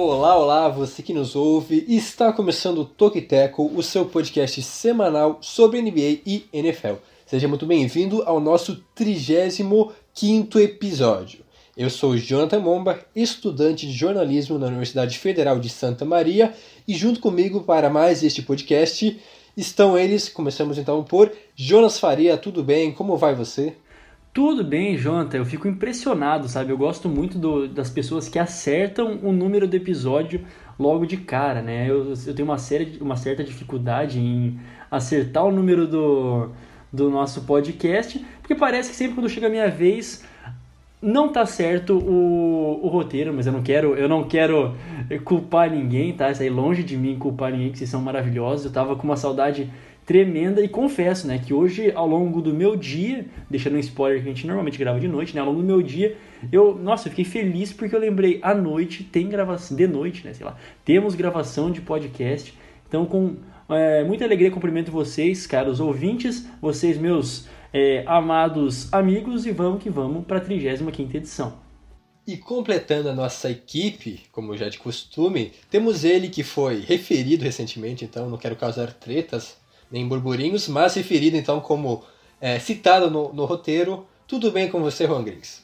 Olá, olá, você que nos ouve. Está começando o Toque Teco, o seu podcast semanal sobre NBA e NFL. Seja muito bem-vindo ao nosso 35 episódio. Eu sou Jonathan Momba, estudante de jornalismo na Universidade Federal de Santa Maria, e junto comigo para mais este podcast estão eles. Começamos então por Jonas Faria. Tudo bem? Como vai você? Tudo bem, Jonathan. Eu fico impressionado, sabe? Eu gosto muito do, das pessoas que acertam o número do episódio logo de cara, né? Eu, eu tenho uma, série, uma certa dificuldade em acertar o número do, do nosso podcast, porque parece que sempre quando chega a minha vez não tá certo o, o roteiro, mas eu não quero eu não quero culpar ninguém, tá? Isso aí longe de mim culpar ninguém, que vocês são maravilhosos. Eu tava com uma saudade tremenda e confesso, né, que hoje ao longo do meu dia, deixando um spoiler que a gente normalmente grava de noite, né, ao longo do meu dia, eu, nossa, eu fiquei feliz porque eu lembrei, à noite tem gravação, de noite, né, sei lá, temos gravação de podcast, então com é, muita alegria cumprimento vocês, caros ouvintes, vocês meus é, amados amigos e vamos que vamos para a 35ª edição. E completando a nossa equipe, como já de costume, temos ele que foi referido recentemente, então não quero causar tretas, nem burburinhos, mas referido então como é, citado no, no, roteiro. Tudo bem com você, Juan Griggs?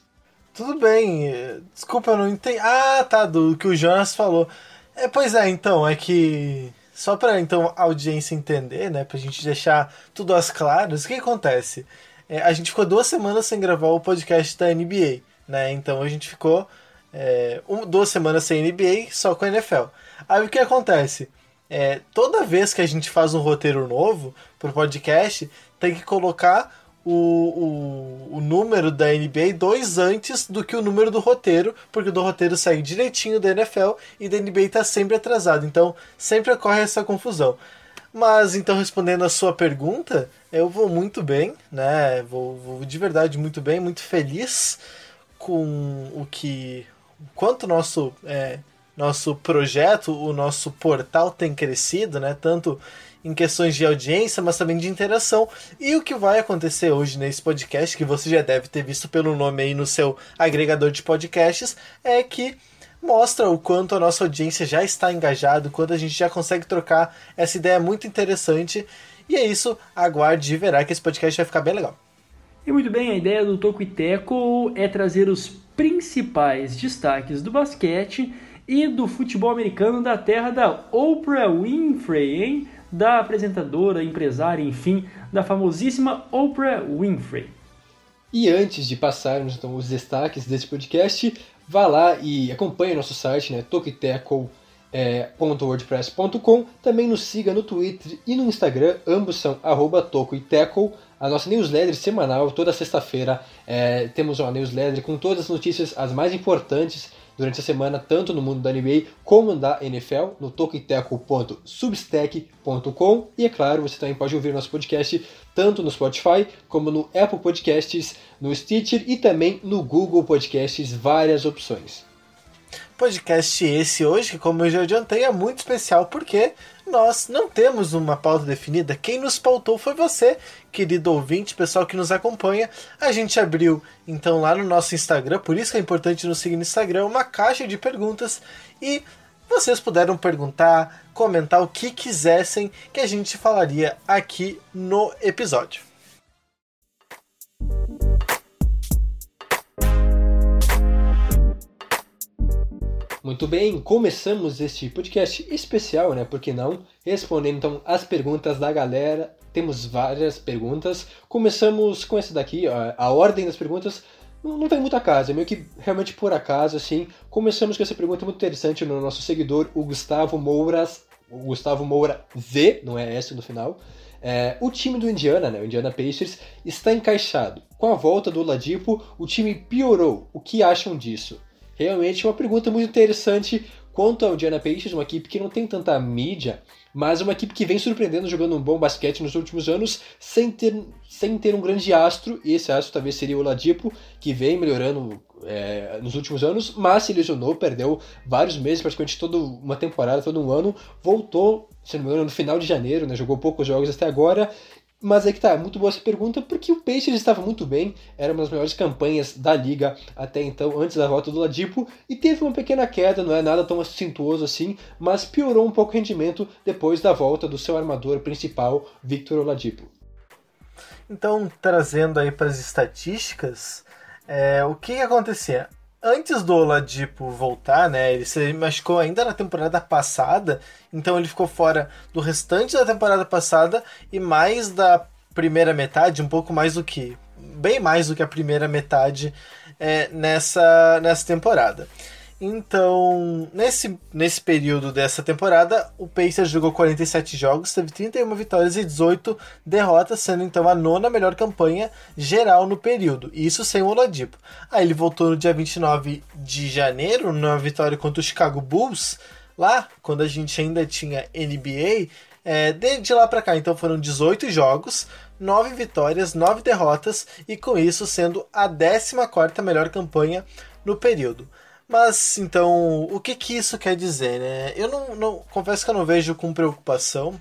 Tudo bem. Desculpa, eu não entendi. Ah, tá, do que o Jonas falou. É, pois é, então, é que. Só para então a audiência entender, né, pra gente deixar tudo às claras, o que acontece? É, a gente ficou duas semanas sem gravar o podcast da NBA, né? Então a gente ficou é, um, duas semanas sem NBA, só com a NFL. Aí o que acontece? É, toda vez que a gente faz um roteiro novo pro podcast, tem que colocar o, o, o, número da NBA dois antes do que o número do roteiro, porque o do roteiro segue direitinho da NFL e da NBA está sempre atrasado. Então sempre ocorre essa confusão. Mas então respondendo a sua pergunta, eu vou muito bem, né? Vou, vou de verdade muito bem, muito feliz com o que. Quanto nosso. É, nosso projeto, o nosso portal tem crescido, né? Tanto em questões de audiência, mas também de interação. E o que vai acontecer hoje nesse podcast, que você já deve ter visto pelo nome aí no seu agregador de podcasts, é que mostra o quanto a nossa audiência já está engajada, o quanto a gente já consegue trocar essa ideia muito interessante. E é isso, aguarde e verá que esse podcast vai ficar bem legal. E muito bem, a ideia do Toco e Teco é trazer os principais destaques do basquete e do futebol americano da terra da Oprah Winfrey, hein? Da apresentadora, empresária, enfim, da famosíssima Oprah Winfrey. E antes de passarmos então os destaques desse podcast, vá lá e acompanhe nosso site, né, tokiteco.wordpress.com. É, Também nos siga no Twitter e no Instagram, ambos são arroba tocoiteco. A nossa newsletter semanal, toda sexta-feira, é, temos uma newsletter com todas as notícias, as mais importantes durante a semana, tanto no mundo da NBA como da NFL, no toqueteco.substack.com. E é claro, você também pode ouvir nosso podcast tanto no Spotify como no Apple Podcasts, no Stitcher e também no Google Podcasts, várias opções. Podcast esse hoje, que como eu já adiantei, é muito especial porque nós não temos uma pauta definida. Quem nos pautou foi você, querido ouvinte, pessoal que nos acompanha. A gente abriu então lá no nosso Instagram, por isso que é importante nos seguir no Instagram, uma caixa de perguntas e vocês puderam perguntar, comentar o que quisessem que a gente falaria aqui no episódio. Muito bem, começamos este podcast especial, né? Por que não? Respondendo então as perguntas da galera. Temos várias perguntas. Começamos com essa daqui, a, ordem das perguntas não, não vem muito a casa, é meio que realmente por acaso, assim. Começamos com essa pergunta muito interessante no nosso seguidor, o Gustavo Mouras. O Gustavo Moura Z, não é S no final. É, o time do Indiana, né, o Indiana Pacers, está encaixado. Com a volta do Ladipo, o time piorou. O que acham disso? Realmente é uma pergunta muito interessante quanto ao Indiana Pacers, uma equipe que não tem tanta mídia, mas uma equipe que vem surpreendendo jogando um bom basquete nos últimos anos sem ter, sem ter um grande astro, e esse astro talvez seria o Ladipo, que vem melhorando é, nos últimos anos, mas se lesionou, perdeu vários meses, praticamente toda uma temporada, todo um ano, voltou, se não me engano, no final de janeiro, né, jogou poucos jogos até agora, Mas é que tá, muito boa essa pergunta, porque o Pacers estava muito bem, era uma das melhores campanhas da liga até então, antes da volta do Ladipo, e teve uma pequena queda, não é nada tão acentuoso assim, mas piorou um pouco o rendimento depois da volta do seu armador principal, Victor Oladipo. Então, trazendo aí para as estatísticas, é, o que, que acontecia? Antes do Oladipo voltar, né, ele se machucou ainda na temporada passada, então ele ficou fora do restante da temporada passada e mais da primeira metade, um pouco mais do que, bem mais do que a primeira metade é, nessa, nessa temporada. Então, nesse, nesse período dessa temporada, o Pacers jogou 47 jogos, teve 31 vitórias e 18 derrotas, sendo então a nona melhor campanha geral no período. Isso sem o Oladipo. Aí ele voltou no dia 29 de janeiro, numa vitória contra o Chicago Bulls, lá, quando a gente ainda tinha NBA, é, de, de lá para cá. Então foram 18 jogos, 9 vitórias, 9 derrotas, e com isso sendo a 14 melhor campanha no período. Mas então, o que que isso quer dizer, né? Eu não, não confesso que eu não vejo com preocupação.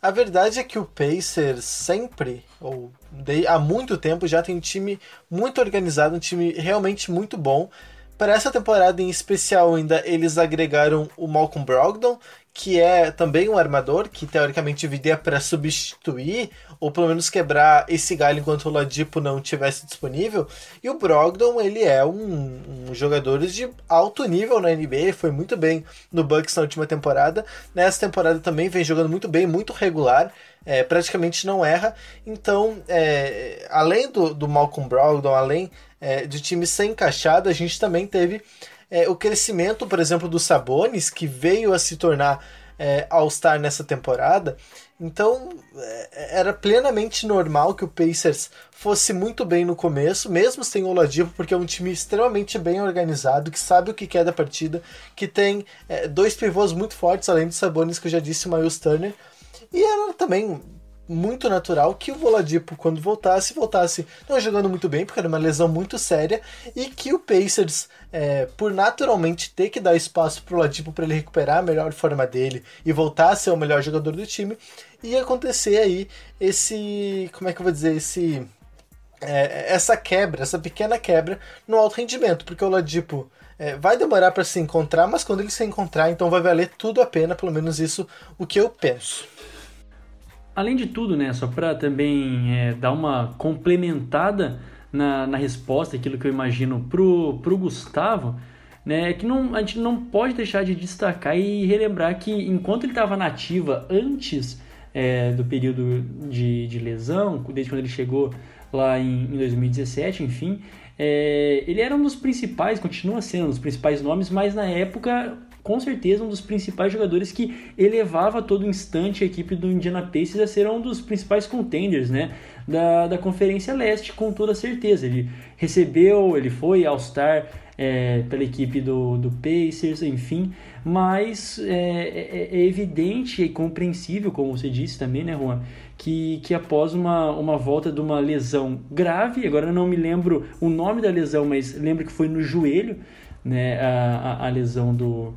A verdade é que o Pacers sempre, ou de, há muito tempo, já tem um time muito organizado, um time realmente muito bom. Para essa temporada em especial, ainda eles agregaram o Malcolm Brogdon, que é também um armador que teoricamente viria para substituir ou pelo menos quebrar esse galho enquanto o Ladipo não tivesse disponível. E o Brogdon, ele é um, um jogador de alto nível na NBA, ele foi muito bem no Bucks na última temporada. Nessa temporada também vem jogando muito bem, muito regular. É, praticamente não erra. Então, é, além do, do Malcolm Brogdon, além é, de time sem encaixado, a gente também teve é, o crescimento, por exemplo, do Sabonis, que veio a se tornar é, All-Star nessa temporada. Então é, era plenamente normal que o Pacers fosse muito bem no começo, mesmo sem o Oladipo, porque é um time extremamente bem organizado, que sabe o que quer da partida, que tem é, dois pivôs muito fortes, além de Sabonis, que eu já disse, o Miles Turner. E era também muito natural que o Voladipo, quando voltasse, voltasse não jogando muito bem, porque era uma lesão muito séria, e que o Pacers, é, por naturalmente ter que dar espaço para o Ladipo para ele recuperar a melhor forma dele e voltar a ser o melhor jogador do time, ia acontecer aí esse. Como é que eu vou dizer? Esse. É, essa quebra, essa pequena quebra no alto rendimento, porque o Ladipo. É, vai demorar para se encontrar, mas quando ele se encontrar, então vai valer tudo a pena, pelo menos isso o que eu penso. Além de tudo, né, só para também é, dar uma complementada na, na resposta, aquilo que eu imagino pro, pro Gustavo, né, é que não, a gente não pode deixar de destacar e relembrar que enquanto ele estava nativa antes é, do período de, de lesão, desde quando ele chegou lá em, em 2017, enfim, é, ele era um dos principais, continua sendo um dos principais nomes, mas na época com certeza um dos principais jogadores que elevava a todo instante a equipe do Indiana Pacers a ser um dos principais contenders né, da, da Conferência Leste, com toda certeza. Ele recebeu, ele foi All-Star é, pela equipe do, do Pacers, enfim, mas é, é, é, evidente e compreensível, como você disse também, né, Juan, que, que após uma, uma volta de uma lesão grave, agora eu não me lembro o nome da lesão, mas lembro que foi no joelho, né, a, a, a lesão do,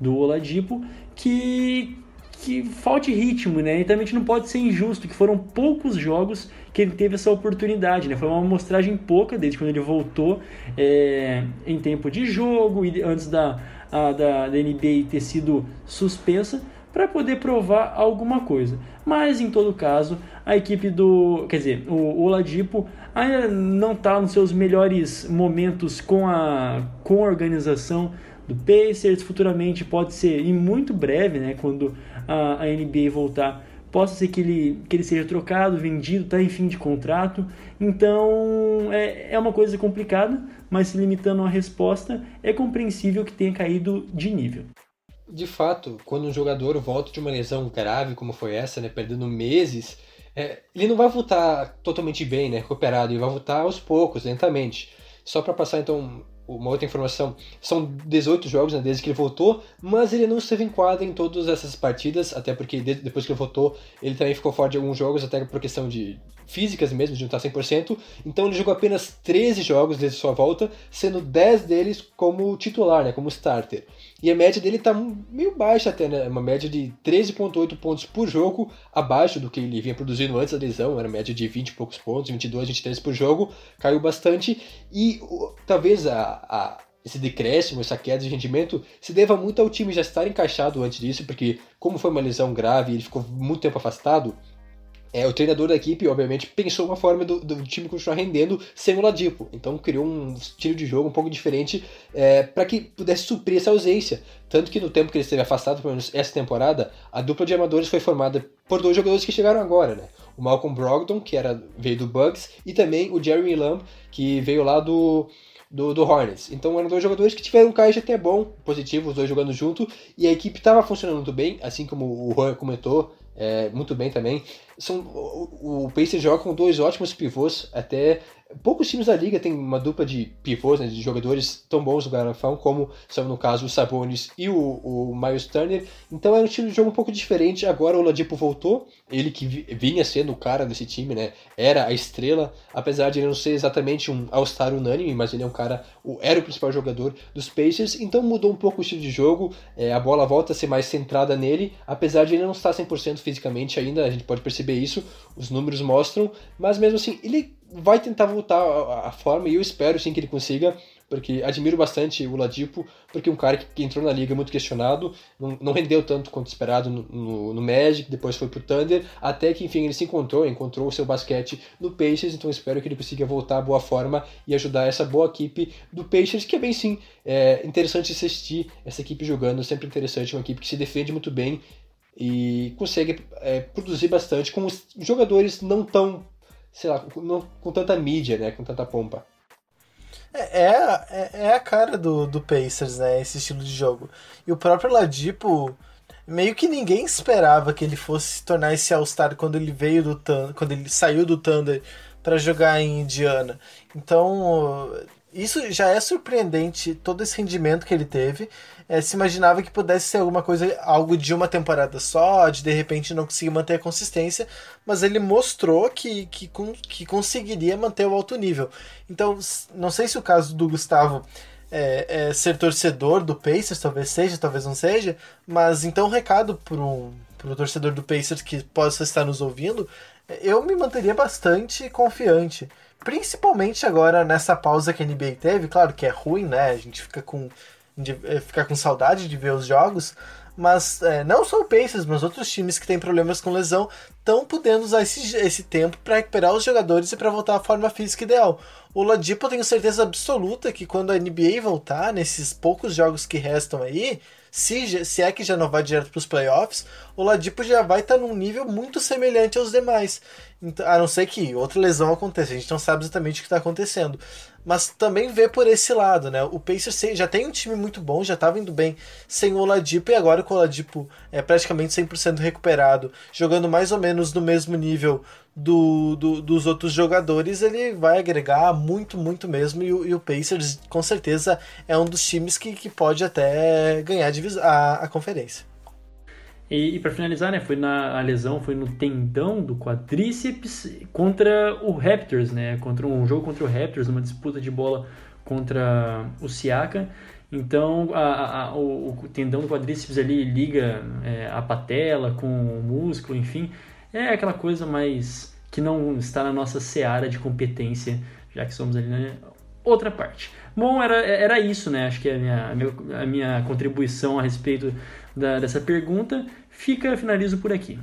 do Oladipo, que, que falte ritmo, né? E também a gente não pode ser injusto, que foram poucos jogos que ele teve essa oportunidade, né? Foi uma amostragem pouca desde quando ele voltou é, em tempo de jogo e antes da, a, da, da NBA ter sido suspensa para poder provar alguma coisa. Mas em todo caso, a equipe do, quer dizer, o Oladipo ainda não está nos seus melhores momentos com a, com a organização do Pacers, futuramente pode ser, e muito breve, né, quando a, a NBA voltar, possa ser que ele, que ele seja trocado, vendido, está em fim de contrato. Então é, é uma coisa complicada, mas se limitando à resposta, é compreensível que tenha caído de nível. De fato, quando um jogador volta de uma lesão grave como foi essa, né, perdendo meses, é, ele não vai voltar totalmente bem, né, recuperado, ele vai voltar aos poucos, lentamente. Só para passar então uma outra informação, são 18 jogos né, desde que ele voltou, mas ele não esteve em quadra em todas essas partidas, até porque depois que ele voltou, ele também ficou fora de alguns jogos, até por questão de físicas mesmo, de não estar 100%. Então ele jogou apenas 13 jogos desde sua volta, sendo 10 deles como titular, né, como starter. E a média dele está meio baixa até, né, uma média de 13.8 pontos por jogo, abaixo do que ele vinha produzindo antes da lesão, era média de 20 e poucos pontos, 22, 23 por jogo, caiu bastante. E talvez a, a esse decréscimo, essa queda de rendimento, se deva muito ao time já estar encaixado antes disso, porque como foi uma lesão grave ele ficou muito tempo afastado, é, o treinador da equipe, obviamente, pensou uma forma do, do time continuar rendendo sem o Ladipo. Então criou um estilo de jogo um pouco diferente é, para que pudesse suprir essa ausência. Tanto que no tempo que ele esteve afastado, pelo menos essa temporada, a dupla de amadores foi formada por dois jogadores que chegaram agora, né? O Malcolm Brogdon, que era, veio do Bucks, e também o Jeremy Lamb, que veio lá do, do, do Hornets. Então eram dois jogadores que tiveram um caixa até bom, positivo, os dois jogando junto, e a equipe estava funcionando muito bem, assim como o Juan comentou, é, muito bem também. São, o, o Pacers joga com dois ótimos pivôs, até poucos times da liga têm uma dupla de pivôs, né, de jogadores tão bons no garrafão, como são no caso o Sabonis e o, o Miles Turner. Então é um estilo de jogo um pouco diferente. Agora o Ladipo voltou, ele que vinha sendo o cara desse time, né? Era a estrela, apesar de ele não ser exatamente um All-Star unânime, mas ele é um cara, era o principal jogador dos Pacers, então mudou um pouco o estilo de jogo. É, a bola volta a ser mais centrada nele, apesar de ele não estar 100% fisicamente ainda, a gente pode perceber isso, os números mostram, mas mesmo assim, ele vai tentar voltar à forma e eu espero sim que ele consiga, porque admiro bastante o Ladipo, porque é um cara que, entrou na liga muito questionado, não, não rendeu tanto quanto esperado no, no, no, Magic, depois foi pro Thunder, até que enfim ele se encontrou, encontrou o seu basquete no Pacers, então espero que ele consiga voltar à boa forma e ajudar essa boa equipe do Pacers, que é bem sim, é interessante assistir essa equipe jogando, sempre interessante, uma equipe que se defende muito bem e consegue é, produzir bastante com os jogadores não tão sei lá, com, com tanta mídia, né? Com tanta pompa. É, é, é a cara do, do Pacers, né? Esse estilo de jogo. E o próprio Ladipo, meio que ninguém esperava que ele fosse se tornar esse All-Star quando ele veio do Thunder, quando ele saiu do Thunder para jogar em Indiana. Então, isso já é surpreendente, todo esse rendimento que ele teve é, se imaginava que pudesse ser alguma coisa, algo de uma temporada só, de de repente não conseguir manter a consistência, mas ele mostrou que, que, que conseguiria manter o alto nível. Então, não sei se o caso do Gustavo é, é ser torcedor do Pacers, talvez seja, talvez não seja, mas então um recado para um, o torcedor do Pacers que possa estar nos ouvindo, eu me manteria bastante confiante. Principalmente agora nessa pausa que a NBA teve, claro que é ruim, né? A gente fica com de é, ficar com saudade de ver os jogos, mas é, não só o Pacers, mas outros times que têm problemas com lesão estão podendo usar esse, esse tempo para recuperar os jogadores e para voltar à forma física ideal. O Ladipo eu tenho certeza absoluta que quando a NBA voltar, nesses poucos jogos que restam aí, se, se é que já não vai direto para os playoffs, o Ladipo já vai estar tá num nível muito semelhante aos demais. Então, a não ser que outra lesão aconteça, a gente não sabe exatamente o que está acontecendo mas também vê por esse lado, né? O Pacers já tem um time muito bom, já estava indo bem sem o Oladipo e agora com o Oladipo é praticamente 100% recuperado, jogando mais ou menos no mesmo nível do, do, dos outros jogadores, ele vai agregar muito, muito mesmo. E, e, o Pacers, com certeza, é um dos times que, que pode até ganhar a, a conferência. E, e para finalizar, né, foi na a lesão foi no tendão do quadríceps contra o Raptors, né, contra um jogo contra o Raptors, numa disputa de bola contra o Siaka. Então, a, a, o, o, tendão do quadríceps ali liga é, a patela com o músculo, enfim, é aquela coisa mais que não está na nossa seara de competência, já que somos ali na outra parte. Bom, era, era isso, né? Acho que a minha, a minha, a minha contribuição a respeito da, dessa pergunta. Fica, finalizo por aqui.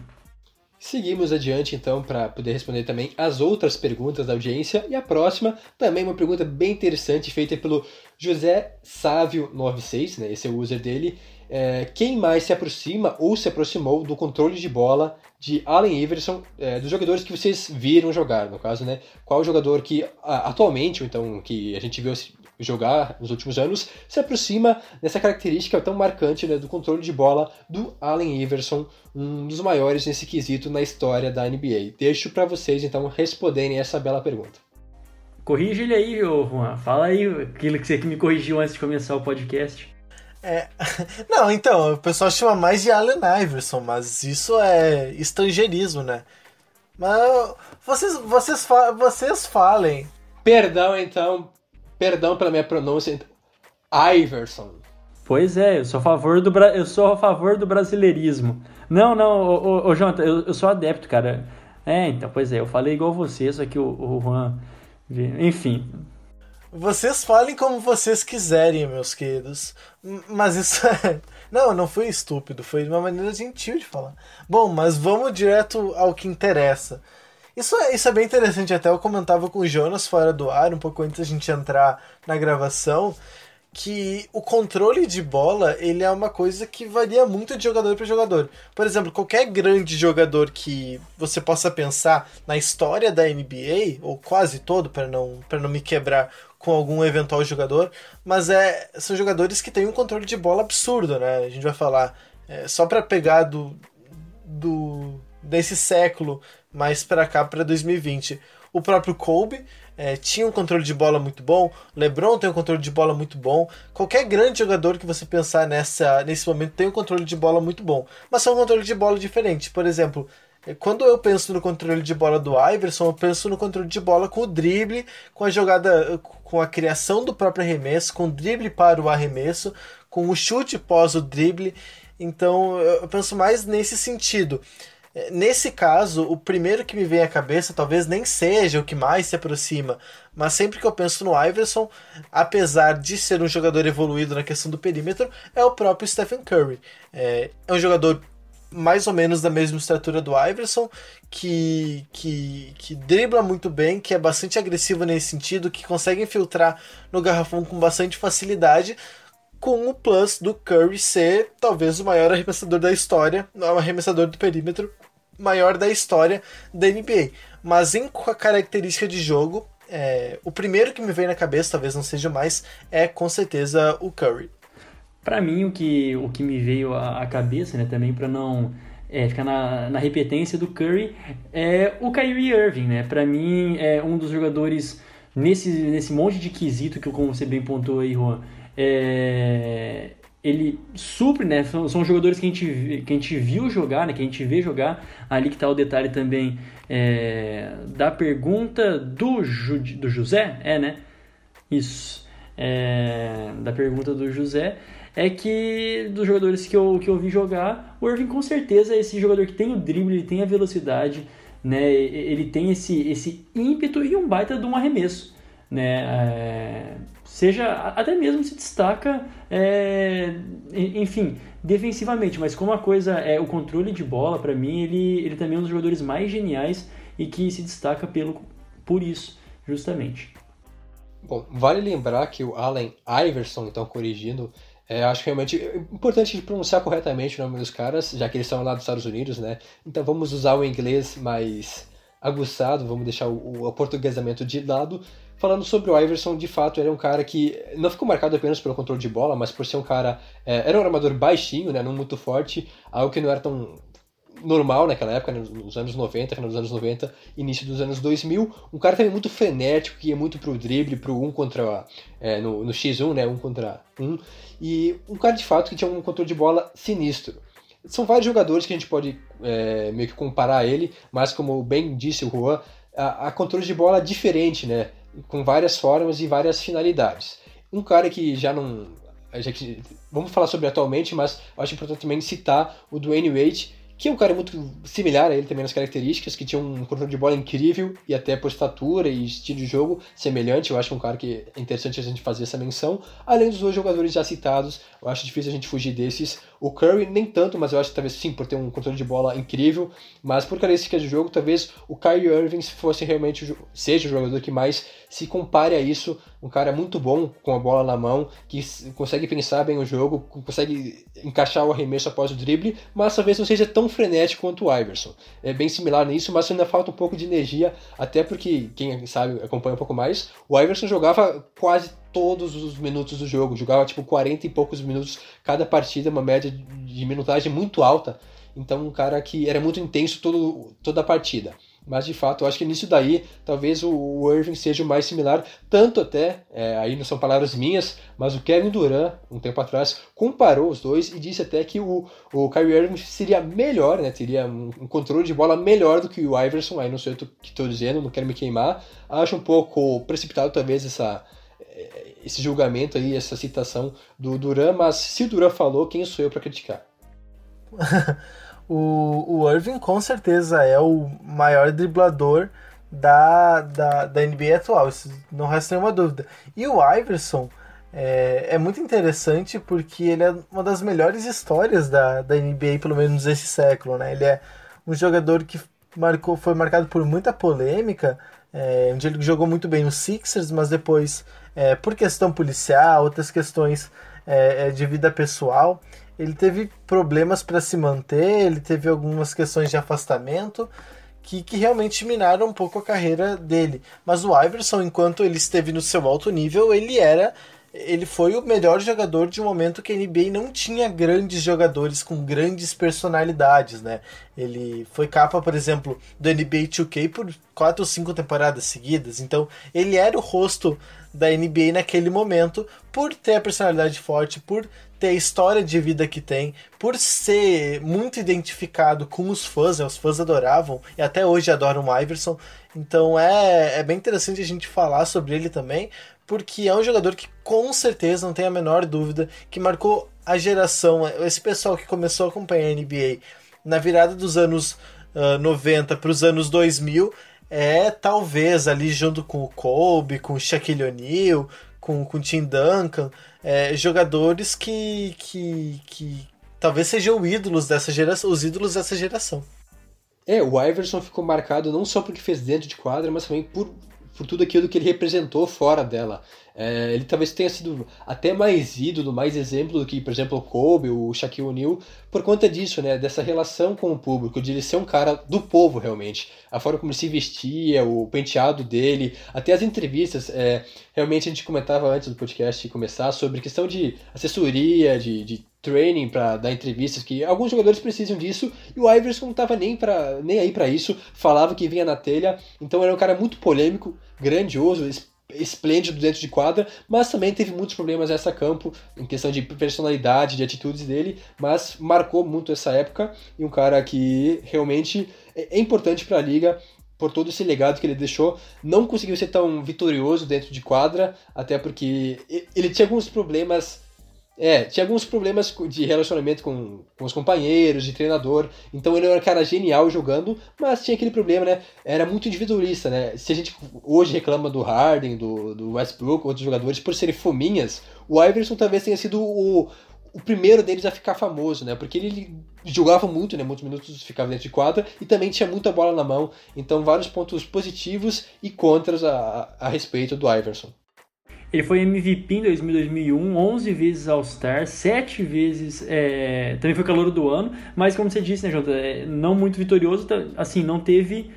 Seguimos adiante então para poder responder também as outras perguntas da audiência. E a próxima também uma pergunta bem interessante feita pelo José Sávio 96, né? Esse é o user dele. É, quem mais se aproxima ou se aproximou do controle de bola de Allen Iverson, é, dos jogadores que vocês viram jogar, no caso, né? Qual jogador que atualmente, ou então que a gente viu jogar nos últimos anos, se aproxima dessa característica tão marcante né, do controle de bola do Allen Iverson, um dos maiores nesse quesito na história da NBA. Deixo para vocês então responderem essa bela pergunta. Corrige ele aí, Juan. Fala aí aquilo que você me corrigiu antes de começar o podcast. É, não, então, o pessoal chama mais de Allen Iverson, mas isso é estrangeirismo, né? Mas vocês, vocês, vocês falem. Perdão, então. Perdão pela minha pronúncia. Iverson. Pois é, eu sou a favor do, eu sou a favor do brasileirismo. Não, não, ô, ô, ô Jonathan, eu, eu, sou adepto, cara. É, então, pois é, eu falei igual você, só que o, o Juan. Enfim. Vocês falem como vocês quiserem, meus queridos. Mas isso é. Não, não foi estúpido, foi uma maneira gentil de falar. Bom, mas vamos direto ao que interessa. Isso é, isso é bem interessante, até eu comentava com o Jonas fora do ar, um pouco antes da gente entrar na gravação, que o controle de bola ele é uma coisa que varia muito de jogador para jogador. Por exemplo, qualquer grande jogador que você possa pensar na história da NBA, ou quase todo, para não, não me quebrar com algum eventual jogador, mas é, são jogadores que têm um controle de bola absurdo, né? A gente vai falar é, só para pegar do, do desse século mais para cá, para 2020. O próprio Kobe é, tinha um controle de bola muito bom, LeBron tem um controle de bola muito bom. Qualquer grande jogador que você pensar nessa, nesse momento tem um controle de bola muito bom, mas são um controle de bola diferente. Por exemplo, quando eu penso no controle de bola do Iverson, eu penso no controle de bola com o drible, com a jogada, com a criação do próprio arremesso, com o drible para o arremesso, com o chute pós o drible. Então eu penso mais nesse sentido. Nesse caso, o primeiro que me vem à cabeça talvez nem seja o que mais se aproxima, mas sempre que eu penso no Iverson, apesar de ser um jogador evoluído na questão do perímetro, é o próprio Stephen Curry. É, é um jogador mais ou menos da mesma estatura do Iverson, que, que, que dribla muito bem, que é bastante agressivo nesse sentido, que consegue infiltrar no garrafão com bastante facilidade, com o plus do Curry ser talvez o maior arremessador da história, o arremessador do perímetro maior da história da NBA. Mas em característica de jogo, é, o primeiro que me vem na cabeça, talvez não seja mais, é com certeza o Curry. Para mim, o que, o que me veio à cabeça, né, também para não é, ficar na, na repetência do Curry, é o Kyrie Irving, né? Para mim, é um dos jogadores nesse, nesse monte de quesito que, como você bem pontuou aí, Juan, é, ele supre, né? São, são, jogadores que a, gente, que a gente viu jogar, né? Que a gente vê jogar. Ali que está o detalhe também é, da pergunta do, Ju, do José, é, né? Isso. É, da pergunta do José é que dos jogadores que eu, que eu vi jogar, o Irving com certeza é esse jogador que tem o drible, ele tem a velocidade, né? Ele tem esse, esse ímpeto e um baita de um arremesso, né? É, seja até mesmo se destaca, é, enfim, defensivamente, mas como a coisa é o controle de bola, para mim ele, ele também é um dos jogadores mais geniais e que se destaca pelo, por isso, justamente. Bom, vale lembrar que o Allen Iverson, então corrigindo, é, acho que realmente é importante pronunciar corretamente o nome dos caras, já que eles são lá dos Estados Unidos, né? Então vamos usar o inglês mais aguçado, vamos deixar o, o de lado. Falando sobre o Iverson, de fato, ele é um cara que não ficou marcado apenas pelo controle de bola, mas por ser um cara. É, era um armador baixinho, né? Não muito forte, algo que não era tão normal naquela época, né, nos anos 90, final dos anos 90, início dos anos 2000. Um cara também muito frenético, que ia muito pro drible, pro um contra. É, no, no X1, né? Um contra um. E um cara de fato que tinha um controle de bola sinistro. São vários jogadores que a gente pode é, meio que comparar ele, mas como bem disse o Juan, a, controle de bola é diferente, né? Com várias formas e várias finalidades. Um cara que já não. Já que, vamos falar sobre atualmente, mas acho importante também citar o Dwayne Wade, que é um cara muito similar a ele também nas características, que tinha um controle de bola incrível e até por estatura e estilo de jogo semelhante. Eu acho um cara que é interessante a gente fazer essa menção. Além dos dois jogadores já citados, eu acho difícil a gente fugir desses. O Curry nem tanto, mas eu acho que talvez sim, por ter um controle de bola incrível, mas por características de jogo, talvez o Kyrie Irving fosse realmente seja o jogador que mais se compare a isso, um cara muito bom com a bola na mão, que consegue pensar bem o jogo, consegue encaixar o arremesso após o drible, mas talvez não seja tão frenético quanto o Iverson. É bem similar nisso, mas ainda falta um pouco de energia, até porque quem sabe acompanha um pouco mais, o Iverson jogava quase todos os minutos do jogo, jogava tipo 40 e poucos minutos cada partida, uma média de minutagem muito alta. Então, um cara que era muito intenso todo, toda a partida. mas de fato eu acho que nisso daí talvez o, Irving seja o mais similar, tanto até, é, aí não são palavras minhas, mas o Kevin Durant, um tempo atrás, comparou os dois e disse até que o, o Kyrie Irving seria melhor, né, teria um, um controle de bola melhor do que o Iverson, aí não sei o que estou dizendo, não quero me queimar, acho um pouco precipitado talvez essa esse julgamento aí, essa citação do Duran, mas se o Duran falou, quem sou eu para criticar? o, o Irving com certeza é o maior driblador da, da, da NBA atual, isso não resta nenhuma dúvida. E o Iverson é, é muito interessante porque ele é uma das melhores histórias da, da NBA, pelo menos esse século, né? Ele é um jogador que marcou, foi marcado por muita polêmica, é, onde ele jogou muito bem no Sixers, mas depois é, por questão policial, outras questões é, é de vida pessoal, ele teve problemas para se manter, ele teve algumas questões de afastamento que, que realmente minaram um pouco a carreira dele. Mas o Iverson, enquanto ele esteve no seu alto nível, ele era ele foi o melhor jogador de um momento que a NBA não tinha grandes jogadores com grandes personalidades, né? Ele foi capa, por exemplo, do NBA 2K por quatro ou cinco temporadas seguidas. Então, ele era o rosto da NBA naquele momento por ter a personalidade forte, por ter a história de vida que tem, por ser muito identificado com os fãs, né? os fãs adoravam e até hoje adoram o Iverson. Então é, é bem interessante a gente falar sobre ele também, porque é um jogador que com certeza, não tem a menor dúvida, que marcou a geração, esse pessoal que começou a acompanhar a NBA na virada dos anos uh, 90 para os anos 2000, é talvez ali junto com o Kobe, com o Shaquille O'Neal, com, com o Tim Duncan, é, jogadores que, que, que talvez sejam ídolos dessa geração, os ídolos dessa geração. É, o Iverson ficou marcado não só porque fez dentro de quadra, mas também por por tudo aquilo que ele representou fora dela. É, ele talvez tenha sido até mais ídolo, mais exemplo do que, por exemplo, o Kobe, o Shaquille O'Neal, por conta disso, né, dessa relação com o público, de ele ser um cara do povo realmente. A forma como ele se vestia, o penteado dele, até as entrevistas. É, realmente a gente comentava antes do podcast começar sobre questão de assessoria, de, de training para dar entrevistas, que alguns jogadores precisam disso, e o Iverson não estava nem, pra, nem aí para isso, falava que vinha na telha, então era um cara muito polêmico, grandioso, esplêndido dentro de quadra, mas também teve muitos problemas nessa campo, em questão de personalidade, de atitudes dele, mas marcou muito essa época, e um cara que realmente é, é importante para a liga, por todo esse legado que ele deixou, não conseguiu ser tão vitorioso dentro de quadra, até porque ele tinha alguns problemas é, tinha alguns problemas de relacionamento com, com os companheiros, de treinador. Então ele era um cara genial jogando, mas tinha aquele problema, né? Era muito individualista, né? Se a gente hoje reclama do Harden, do, do Westbrook, outros jogadores, por serem fominhas, o Iverson talvez tenha sido o, o primeiro deles a ficar famoso, né? Porque ele jogava muito, né? Muitos minutos ficava dentro de quadra e também tinha muita bola na mão. Então, vários pontos positivos e contras a, a, a respeito do Iverson. Ele foi MVP em 2000, 2001, 11 vezes All-Star, 7 vezes. É, também foi calor do ano, mas como você disse, né, Jota? É, não muito vitorioso, tá, assim, não teve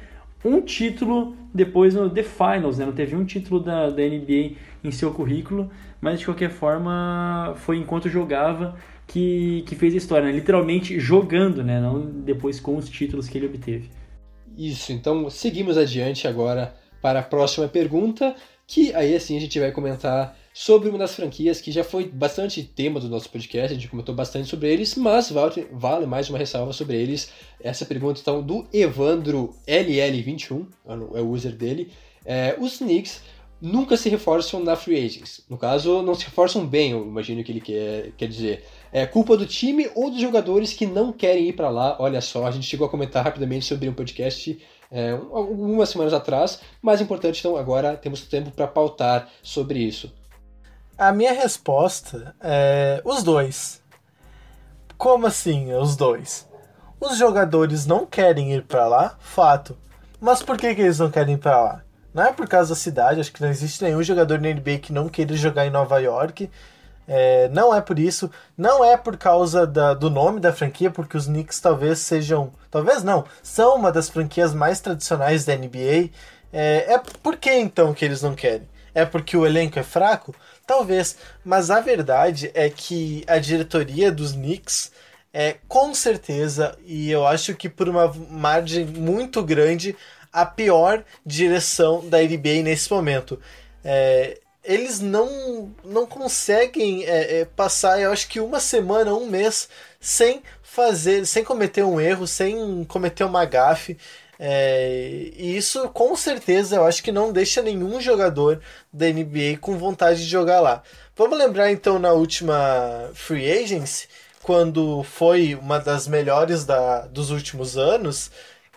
um título depois no The Finals, né? Não teve um título da, da NBA em seu currículo, mas de qualquer forma foi enquanto jogava que, que fez a história, né? literalmente jogando, né? Não depois com os títulos que ele obteve. Isso, então seguimos adiante agora para a próxima pergunta que aí assim a gente vai comentar sobre uma das franquias que já foi bastante tema do nosso podcast, a gente comentou bastante sobre eles, mas vale, vale mais uma ressalva sobre eles. Essa pergunta então do Evandro LL21, é o user dele. É, os Knicks nunca se reforçam na free agents. No caso, não se reforçam bem, eu imagino que ele quer, quer dizer. É culpa do time ou dos jogadores que não querem ir para lá. Olha só, a gente chegou a comentar rapidamente sobre um podcast é, algumas semanas atrás. Mais importante, então, agora temos tempo para pautar sobre isso. A minha resposta é os dois. Como assim, os dois? Os jogadores não querem ir para lá, fato. Mas por que, que eles não querem ir para lá? Não é por causa da cidade, acho que não existe nenhum jogador na NBA que não queira jogar em Nova York. É, não é por isso, não é por causa da, do nome da franquia, porque os Knicks talvez sejam, talvez não, são uma das franquias mais tradicionais da NBA. É, é por que então que eles não querem? É porque o elenco é fraco? Talvez, mas a verdade é que a diretoria dos Knicks é com certeza, e eu acho que por uma margem muito grande, a pior direção da NBA nesse momento. É, eles não, não conseguem é, é, passar, eu acho que uma semana, um mês, sem fazer, sem cometer um erro, sem cometer uma gafe. É, e isso com certeza eu acho que não deixa nenhum jogador da NBA com vontade de jogar lá. Vamos lembrar então na última Free Agency, quando foi uma das melhores da, dos últimos anos,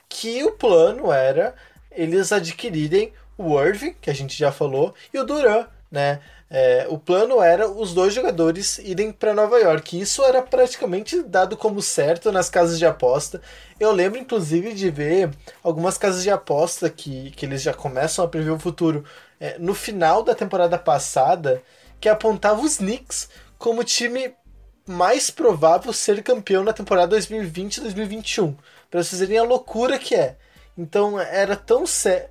que o plano era eles adquirirem o Irving, que a gente já falou, e o Duran, né? É, o plano era os dois jogadores irem para Nova York. Isso era praticamente dado como certo nas casas de aposta. Eu lembro, inclusive, de ver algumas casas de aposta que, que eles já começam a prever o futuro é, no final da temporada passada, que apontava os Knicks como time mais provável ser campeão na temporada 2020-2021. Para vocês verem a loucura que é. Então era tão sério.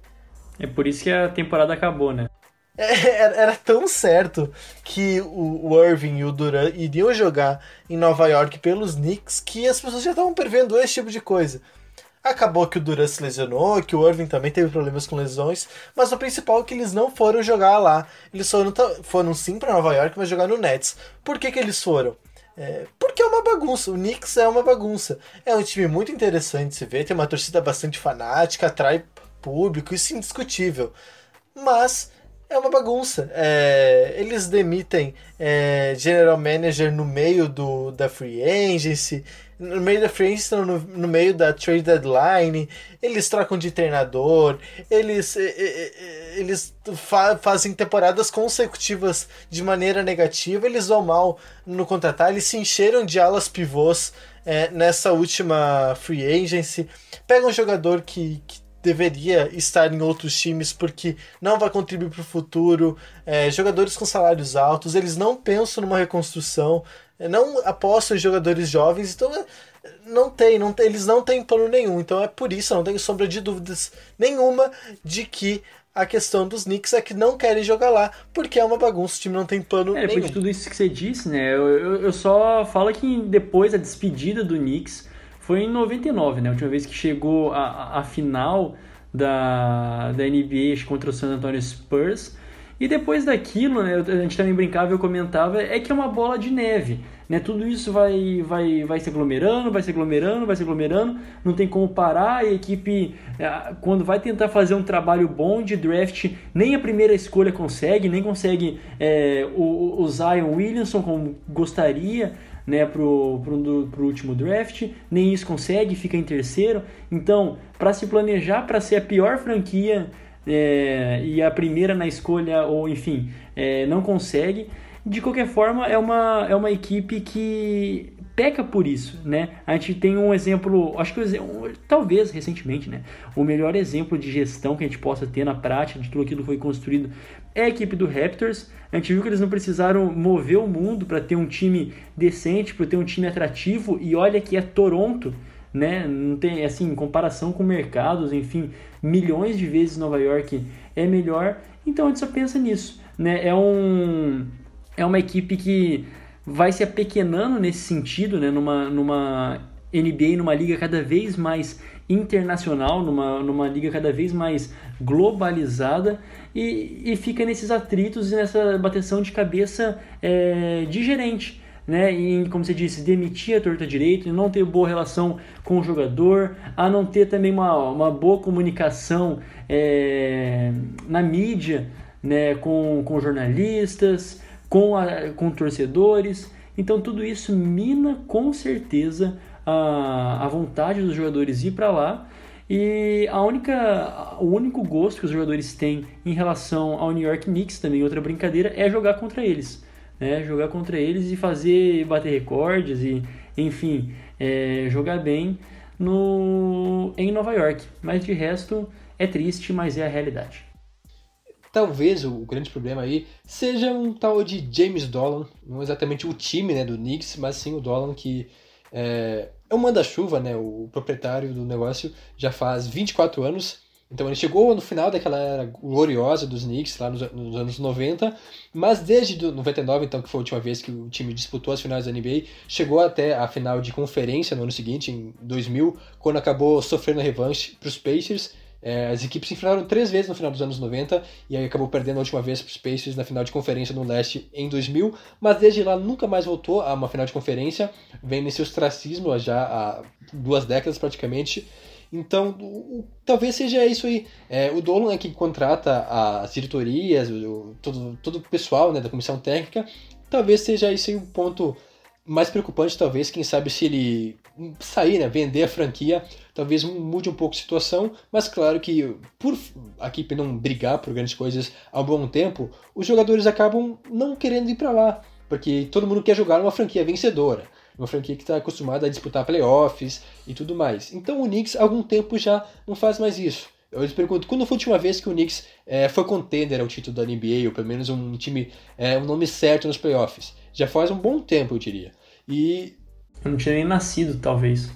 É por isso que a temporada acabou, né? era, tão certo que o, o Irving e o Durant iriam jogar em Nova York pelos Knicks que as pessoas já estavam prevendo esse tipo de coisa. Acabou que o Durant se lesionou, que o Irving também teve problemas com lesões, mas o principal é que eles não foram jogar lá. Eles foram, foram sim para Nova York, mas jogar no Nets. Por que, que eles foram? É, porque é uma bagunça. O Knicks é uma bagunça. É um time muito interessante de se ver, tem uma torcida bastante fanática, atrai público, isso é indiscutível. Mas é uma bagunça. É, eles demitem é, general manager no meio do, da free agency, no meio da free agency, no, no meio da trade deadline, eles trocam de treinador, eles, eles fa fazem temporadas consecutivas de maneira negativa, eles vão mal no contratar, eles se encheram de alas pivôs é, nessa última free agency, pegam um jogador que, que deveria estar em outros times porque não vai contribuir para o futuro. É, jogadores com salários altos, eles não pensam numa reconstrução, é, não apostam em jogadores jovens, então é, não tem, não tem, eles não têm plano nenhum. Então é por isso, não tenho sombra de dúvidas nenhuma de que a questão dos Knicks é que não querem jogar lá, porque é uma bagunça, o time não tem plano é, nenhum. Depois de tudo isso que você disse, né, eu, eu, eu só falo que depois da despedida do Knicks, foi em 99, né? A última vez que chegou a, a, final da, da NBA contra o San Antonio Spurs. E depois daquilo, né, a gente também brincava, eu comentava, é que é uma bola de neve. Né? Tudo isso vai, vai, vai se aglomerando, vai se aglomerando, vai se aglomerando, não tem como parar. A equipe, é, quando vai tentar fazer um trabalho bom de draft, nem a primeira escolha consegue, nem consegue é, o, o Zion Williamson como gostaria né, pro, pro, pro último draft, nem isso consegue, fica em terceiro. Então, para se planejar para ser a pior franquia é, e a primeira na escolha, ou enfim, é, não consegue. De qualquer forma, é uma, é uma equipe que peca por isso, né? A gente tem um exemplo, acho que talvez recentemente, né? O melhor exemplo de gestão que a gente possa ter na prática de tudo aquilo que foi construído é a equipe do Raptors. A gente viu que eles não precisaram mover o mundo para ter um time decente, para ter um time atrativo. E olha que é Toronto, né? Não tem assim, em comparação com mercados, enfim, milhões de vezes Nova York é melhor. Então a gente só pensa nisso, né? É um é uma equipe que vai se apequenando nesse sentido, né? numa, numa NBA, numa liga cada vez mais internacional, numa, numa liga cada vez mais globalizada e, e fica nesses atritos e nessa bateção de cabeça é, de gerente. Né, em, como você disse, demitir a torta direito, não ter boa relação com o jogador, a não ter também uma, uma boa comunicação é, na mídia, né, com, com jornalistas, com, a, com torcedores. Então tudo isso mina com certeza a, a vontade dos jogadores ir para lá. E a única, o único gosto que os jogadores têm em relação ao New York Knicks, também outra brincadeira, é jogar contra eles. Né? Jogar contra eles e fazer, bater recordes e, enfim, é, jogar bem no, em Nova York. Mas de resto, é triste, mas é a realidade. Talvez o grande problema aí seja um tal de James Dolan, não exatamente o time né, do Knicks, mas sim o Dolan que é, é um manda-chuva, né, o proprietário do negócio, já faz 24 anos. Então ele chegou no final daquela era gloriosa dos Knicks, lá nos, nos anos 90, mas desde 99, então, que foi a última vez que o time disputou as finais da NBA, chegou até a final de conferência no ano seguinte, em 2000, quando acabou sofrendo a revanche para os Pacers, É, as equipes se enfrentaram três vezes no final dos anos 90 e aí acabou perdendo a última vez para os Pacers na final de conferência no leste em 2000, mas desde lá nunca mais voltou a uma final de conferência, vem nesse ostracismo já há duas décadas praticamente. Então, o, o, talvez seja isso aí. É, o Dolan é que contrata as diretorias, o, todo, todo o pessoal né, da comissão técnica. Talvez seja isso aí um ponto mais preocupante, talvez, quem sabe se ele sair, né, vender a franquia, talvez mude um pouco a situação, mas claro que por a equipe não brigar por grandes coisas há um bom tempo, os jogadores acabam não querendo ir para lá, porque todo mundo quer jogar uma franquia vencedora, uma franquia que está acostumada a disputar playoffs e tudo mais. Então o Knicks há algum tempo já não faz mais isso. Eu te pergunto, quando foi a última vez que o Knicks é, foi contender ao título da NBA, ou pelo menos um time, é, um nome certo nos playoffs? Já faz um bom tempo, eu diria. E eu não tinha nem nascido, talvez.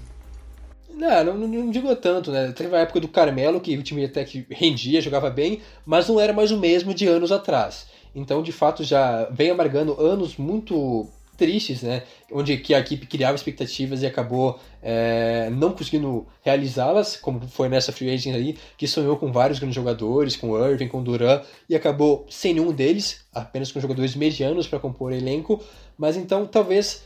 Não, não, não, digo tanto, né? Teve a época do Carmelo, que o time até que rendia, jogava bem, mas não era mais o mesmo de anos atrás. Então, de fato, já vem amargando anos muito tristes, né? Onde que a equipe criava expectativas e acabou é, não conseguindo realizá-las, como foi nessa free agent aí, que sonhou com vários grandes jogadores, com Irving, com Duran, e acabou sem nenhum deles, apenas com jogadores medianos para compor elenco. Mas então, talvez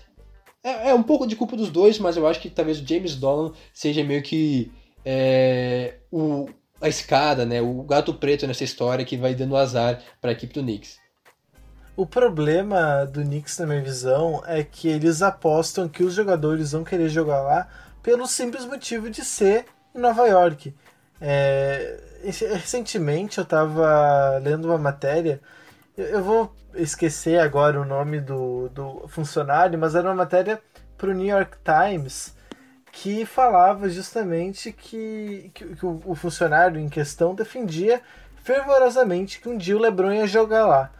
é, é, um pouco de culpa dos dois, mas eu acho que talvez o James Dolan seja meio que é, o, a escada, né, o gato preto nessa história que vai dando azar para a equipe do Knicks. O problema do Knicks, na minha visão, é que eles apostam que os jogadores vão querer jogar lá pelo simples motivo de ser em Nova York. É, recentemente eu estava lendo uma matéria, eu vou esquecer agora o nome do, do funcionário, mas era uma matéria para o New York Times que falava justamente que, que, que o, o, funcionário em questão defendia fervorosamente que um dia o LeBron ia jogar lá.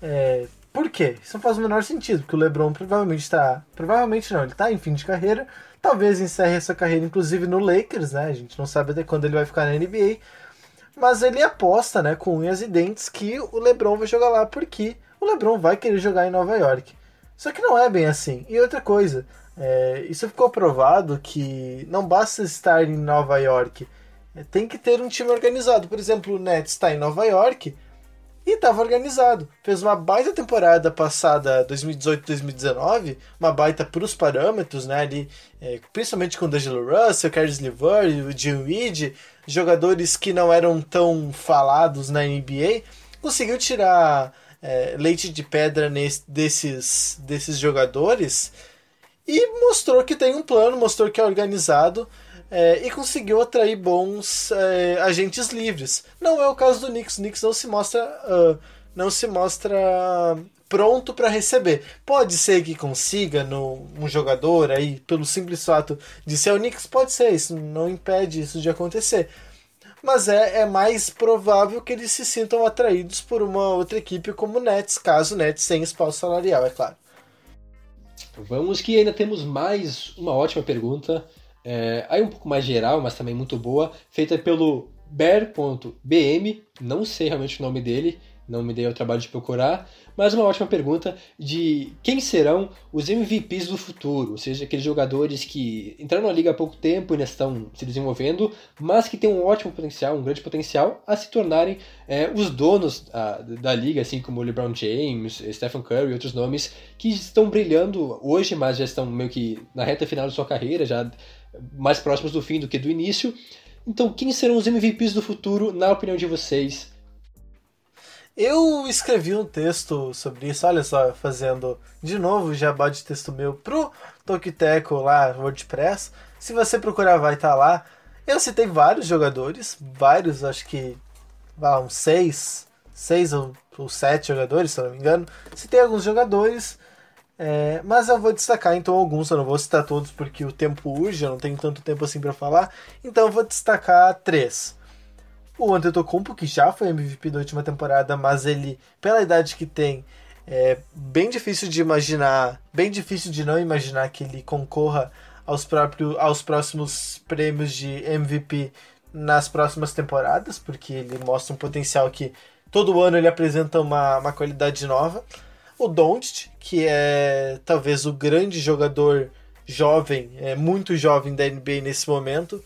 É, por quê? Isso não faz o menor sentido, porque o LeBron provavelmente está. Provavelmente não, ele está em fim de carreira. Talvez encerre essa carreira, inclusive, no Lakers, né? A gente não sabe até quando ele vai ficar na NBA. Mas ele aposta, né, com unhas e dentes, que o LeBron vai jogar lá porque o LeBron vai querer jogar em Nova York. Só que não é bem assim. E outra coisa, é, isso ficou provado que não basta estar em Nova York, é, tem que ter um time organizado. Por exemplo, o Nets está em Nova York e estava organizado. Fez uma baita temporada passada, 2018-2019, uma baita para os parâmetros, né? Ali, é, principalmente com o D'Angelo Russell, Caris LeVert, o Jim Reed, jogadores que não eram tão falados na NBA, conseguiu tirar é, leite de pedra nesse, desses, desses jogadores e mostrou que tem um plano, mostrou que é organizado é, e conseguiu atrair bons é, agentes livres. Não é o caso do Knicks. O Knicks não se mostra, uh, não se mostra pronto para receber. Pode ser que consiga no, um jogador aí pelo simples fato de ser o Knicks, pode ser. Isso não impede isso de acontecer mas é, é mais provável que eles se sintam atraídos por uma outra equipe como o Nets, caso o Nets tenha espaço salarial, é claro. Vamos que ainda temos mais uma ótima pergunta, é, aí um pouco mais geral, mas também muito boa, feita pelo bear.bm, não sei realmente o nome dele, não me dei o trabalho de procurar, mas uma ótima pergunta de quem serão os MVPs do futuro, ou seja, aqueles jogadores que entraram na liga há pouco tempo e ainda estão se desenvolvendo, mas que têm um ótimo potencial, um grande potencial a se tornarem é, os donos a, da liga, assim como o LeBron James, Stephen Curry e outros nomes que estão brilhando hoje, mas já estão meio que na reta final de sua carreira, já mais próximos do fim do que do início. Então, quem serão os MVPs do futuro, na opinião de vocês? Eu escrevi um texto sobre isso, olha só, fazendo de novo jabá de texto meu pro Tokiteco lá, WordPress. Se você procurar, vai estar tá lá. Eu citei vários jogadores, vários, acho que lá, uns seis, seis ou, ou sete jogadores, se eu não me engano. Citei alguns jogadores, é, mas eu vou destacar então alguns, eu não vou citar todos porque o tempo urge, eu não tenho tanto tempo assim para falar. Então eu vou destacar três o Antetokounmpo, que já foi MVP da última temporada, mas ele, pela idade que tem, é bem difícil de imaginar, bem difícil de não imaginar que ele concorra aos, próprios, aos próximos prêmios de MVP nas próximas temporadas, porque ele mostra um potencial que todo ano ele apresenta uma, uma qualidade nova. O Doncic, que é talvez o grande jogador jovem, é muito jovem da NBA nesse momento,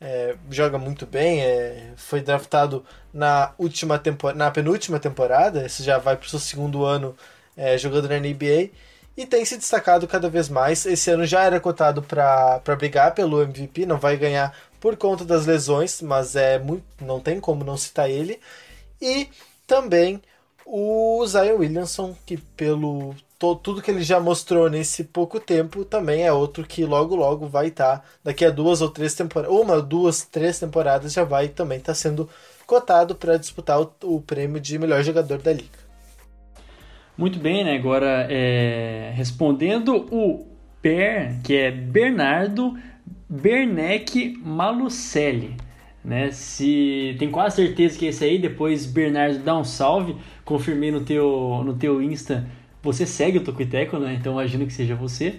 é, joga muito bem, é, foi draftado na última temporada, na penúltima temporada, esse já vai para o seu segundo ano é, jogando na NBA e tem se destacado cada vez mais. Esse ano já era cotado para brigar pelo MVP, não vai ganhar por conta das lesões, mas é muito, não tem como não citar ele. E também o Zion Williamson, que pelo to, tudo que ele já mostrou nesse pouco tempo, também é outro que logo logo vai estar, tá, daqui a duas ou três temporadas, uma, duas, três temporadas já vai também estar tá sendo cotado para disputar o, o, prêmio de melhor jogador da liga. Muito bem, né? Agora é, respondendo o Per, que é Bernardo Bernec Malucelli. Né? Se tem quase certeza que é esse aí, depois Bernardo dá um salve, confirmei no teu no teu Insta você segue o Tocoiteco, né? Então imagino que seja você.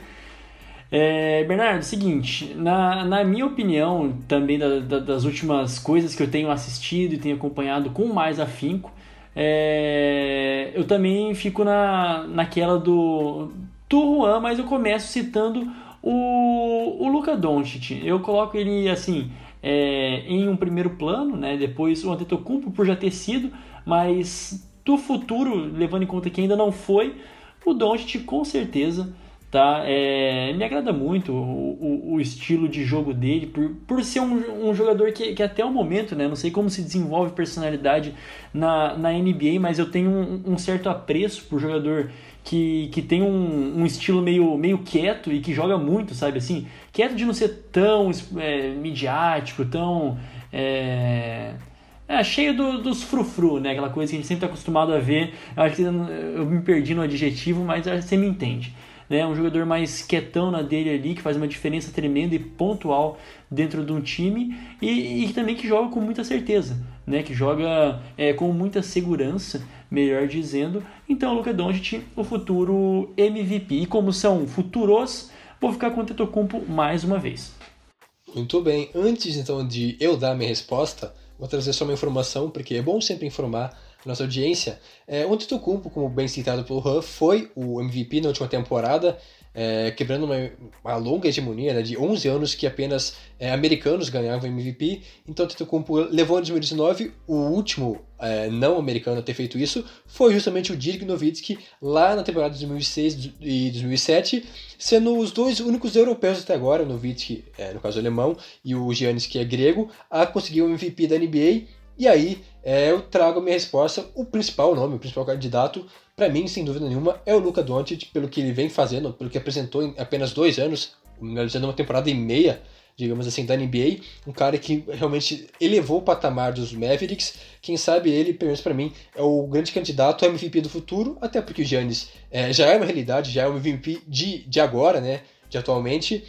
É, Bernardo, seguinte, na, na minha opinião, também da, da, das últimas coisas que eu tenho assistido e tenho acompanhado com mais afinco, é, eu também fico na, naquela do, do Juan, mas eu começo citando o, o Luca Doncic. Eu coloco ele assim é, em um primeiro plano, né? depois o Antetokounmpo por já ter sido, mas do futuro, levando em conta que ainda não foi, o Doncic com certeza tá? É, me agrada muito o, o, o, estilo de jogo dele, por, por ser um, um jogador que, que até o momento, né? Não sei como se desenvolve personalidade na, na NBA, mas eu tenho um, um certo apreço por jogador que, que tem um, um, estilo meio, meio quieto e que joga muito, sabe? Assim, quieto de não ser tão é, midiático, tão. É, é, cheio do, dos frufru, né? Aquela coisa que a gente sempre está acostumado a ver. Eu acho que eu me perdi no adjetivo, mas você me entende. Né? Um jogador mais quietão na dele ali, que faz uma diferença tremenda e pontual dentro de um time e, e também que joga com muita certeza, né? Que joga é, com muita segurança, melhor dizendo. Então, Luca Doncic, o futuro MVP. E como são futuros, vou ficar com o Tetocumpo mais uma vez. Muito bem. Antes então de eu dar minha resposta, Vou trazer só uma informação, porque é bom sempre informar a nossa audiência. É, o Antetokounmpo, como bem citado pelo Huff, foi o MVP na última temporada é, quebrando uma, uma, longa hegemonia né, de 11 anos que apenas é, americanos ganhavam MVP. Então, o Antetokounmpo levou em 2019 o último é, não americano a ter feito isso foi justamente o Dirk Nowitzki lá na temporada de 2006 e 2007, sendo os dois únicos europeus até agora, Nowitzki, é, no caso alemão, e o Giannis, que é grego, a conseguir o MVP da NBA. E aí é, eu trago a minha resposta, o principal nome, o principal candidato para mim, sem dúvida nenhuma, é o Luca Doncic, pelo que ele vem fazendo, pelo que apresentou em apenas dois anos, analisando uma temporada e meia, digamos assim, da NBA. Um cara que realmente elevou o patamar dos Mavericks. Quem sabe ele, pelo menos para mim, é o grande candidato ao MVP do futuro, até porque o Giannis é, já é uma realidade, já é um MVP de, de agora, né, de atualmente.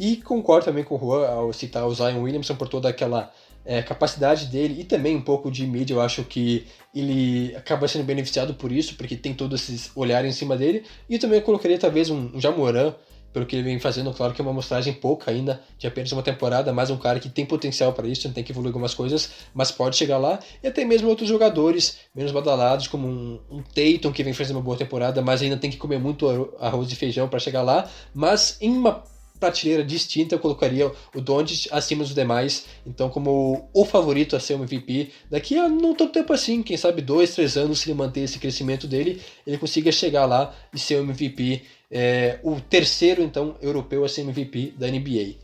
E concordo também com o Juan ao citar o Zion Williamson por toda aquela é, capacidade dele e também um pouco de mídia, eu acho que ele acaba sendo beneficiado por isso, porque tem todos esses olhares em cima dele. E também eu colocaria talvez um, um Jamoran, pelo que ele vem fazendo, claro que é uma amostragem pouca ainda, de apenas uma temporada, mas um cara que tem potencial para isso, tem que evoluir algumas coisas, mas pode chegar lá. E até mesmo outros jogadores menos badalados, como um, um Tatum, que vem fazendo uma boa temporada, mas ainda tem que comer muito arroz e feijão para chegar lá. Mas em uma prateleira distinta, eu colocaria o Doncic acima dos demais, então como o favorito a ser o MVP. Daqui a não tanto tempo assim, quem sabe dois, três anos, se ele manter esse crescimento dele, ele consiga chegar lá e ser o MVP, é, o terceiro então europeu a ser MVP da NBA.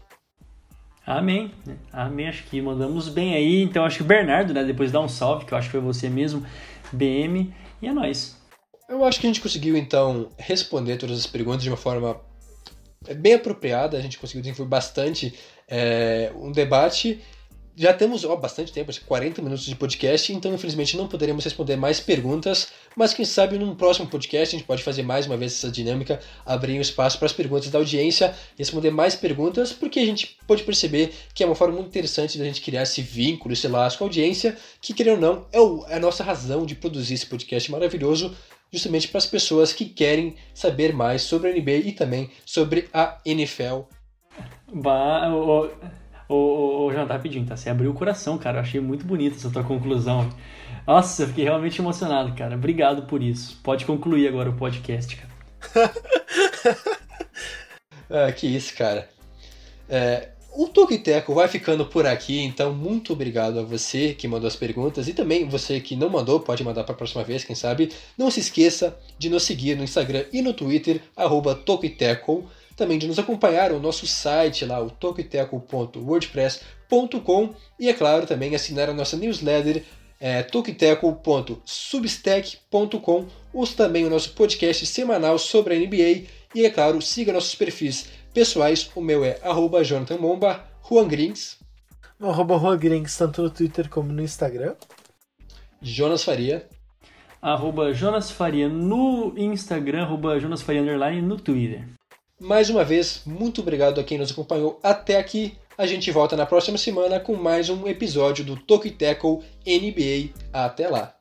Amém, amém, acho que mandamos bem aí, então acho que o Bernardo, né, depois dá um salve, que eu acho que foi você mesmo, BM, e é nóis. Eu acho que a gente conseguiu então responder todas as perguntas de uma forma é bem apropriada, a gente conseguiu desenvolver bastante é, um debate. Já temos ó, bastante tempo, 40 minutos de podcast, então infelizmente não poderemos responder mais perguntas, mas quem sabe num próximo podcast a gente pode fazer mais uma vez essa dinâmica, abrir um espaço para as perguntas da audiência, responder mais perguntas, porque a gente pode perceber que é uma forma muito interessante da gente criar esse vínculo, esse laço com a audiência, que querendo ou não, é, é a nossa razão de produzir esse podcast maravilhoso, justamente para as pessoas que querem saber mais sobre a NBA e também sobre a NFL. Bah, o, o, o, João, tá rapidinho, tá? Você abriu o coração, cara. Eu achei muito bonita essa tua conclusão. Nossa, eu fiquei realmente emocionado, cara. Obrigado por isso. Pode concluir agora o podcast, cara. ah, que isso, cara. É, O Toquiteco vai ficando por aqui, então muito obrigado a você que mandou as perguntas e também você que não mandou, pode mandar para a próxima vez, quem sabe. Não se esqueça de nos seguir no Instagram e no Twitter, arroba Toquiteco. Também de nos acompanhar no nosso site lá, o toquiteco.wordpress.com e é claro também assinar a nossa newsletter é, toquiteco.substack.com ou também o nosso podcast semanal sobre a NBA e é claro, siga nossos perfis pessoais, o meu é arroba Jonathan Momba, Juan Grings. Arroba Juan Grings, tanto no Twitter como no Instagram. Jonas Faria. Arroba Jonas Faria no Instagram, arroba Jonas Faria Underline no Twitter. Mais uma vez, muito obrigado a quem nos acompanhou até aqui. A gente volta na próxima semana com mais um episódio do Toque Tackle NBA. Até lá!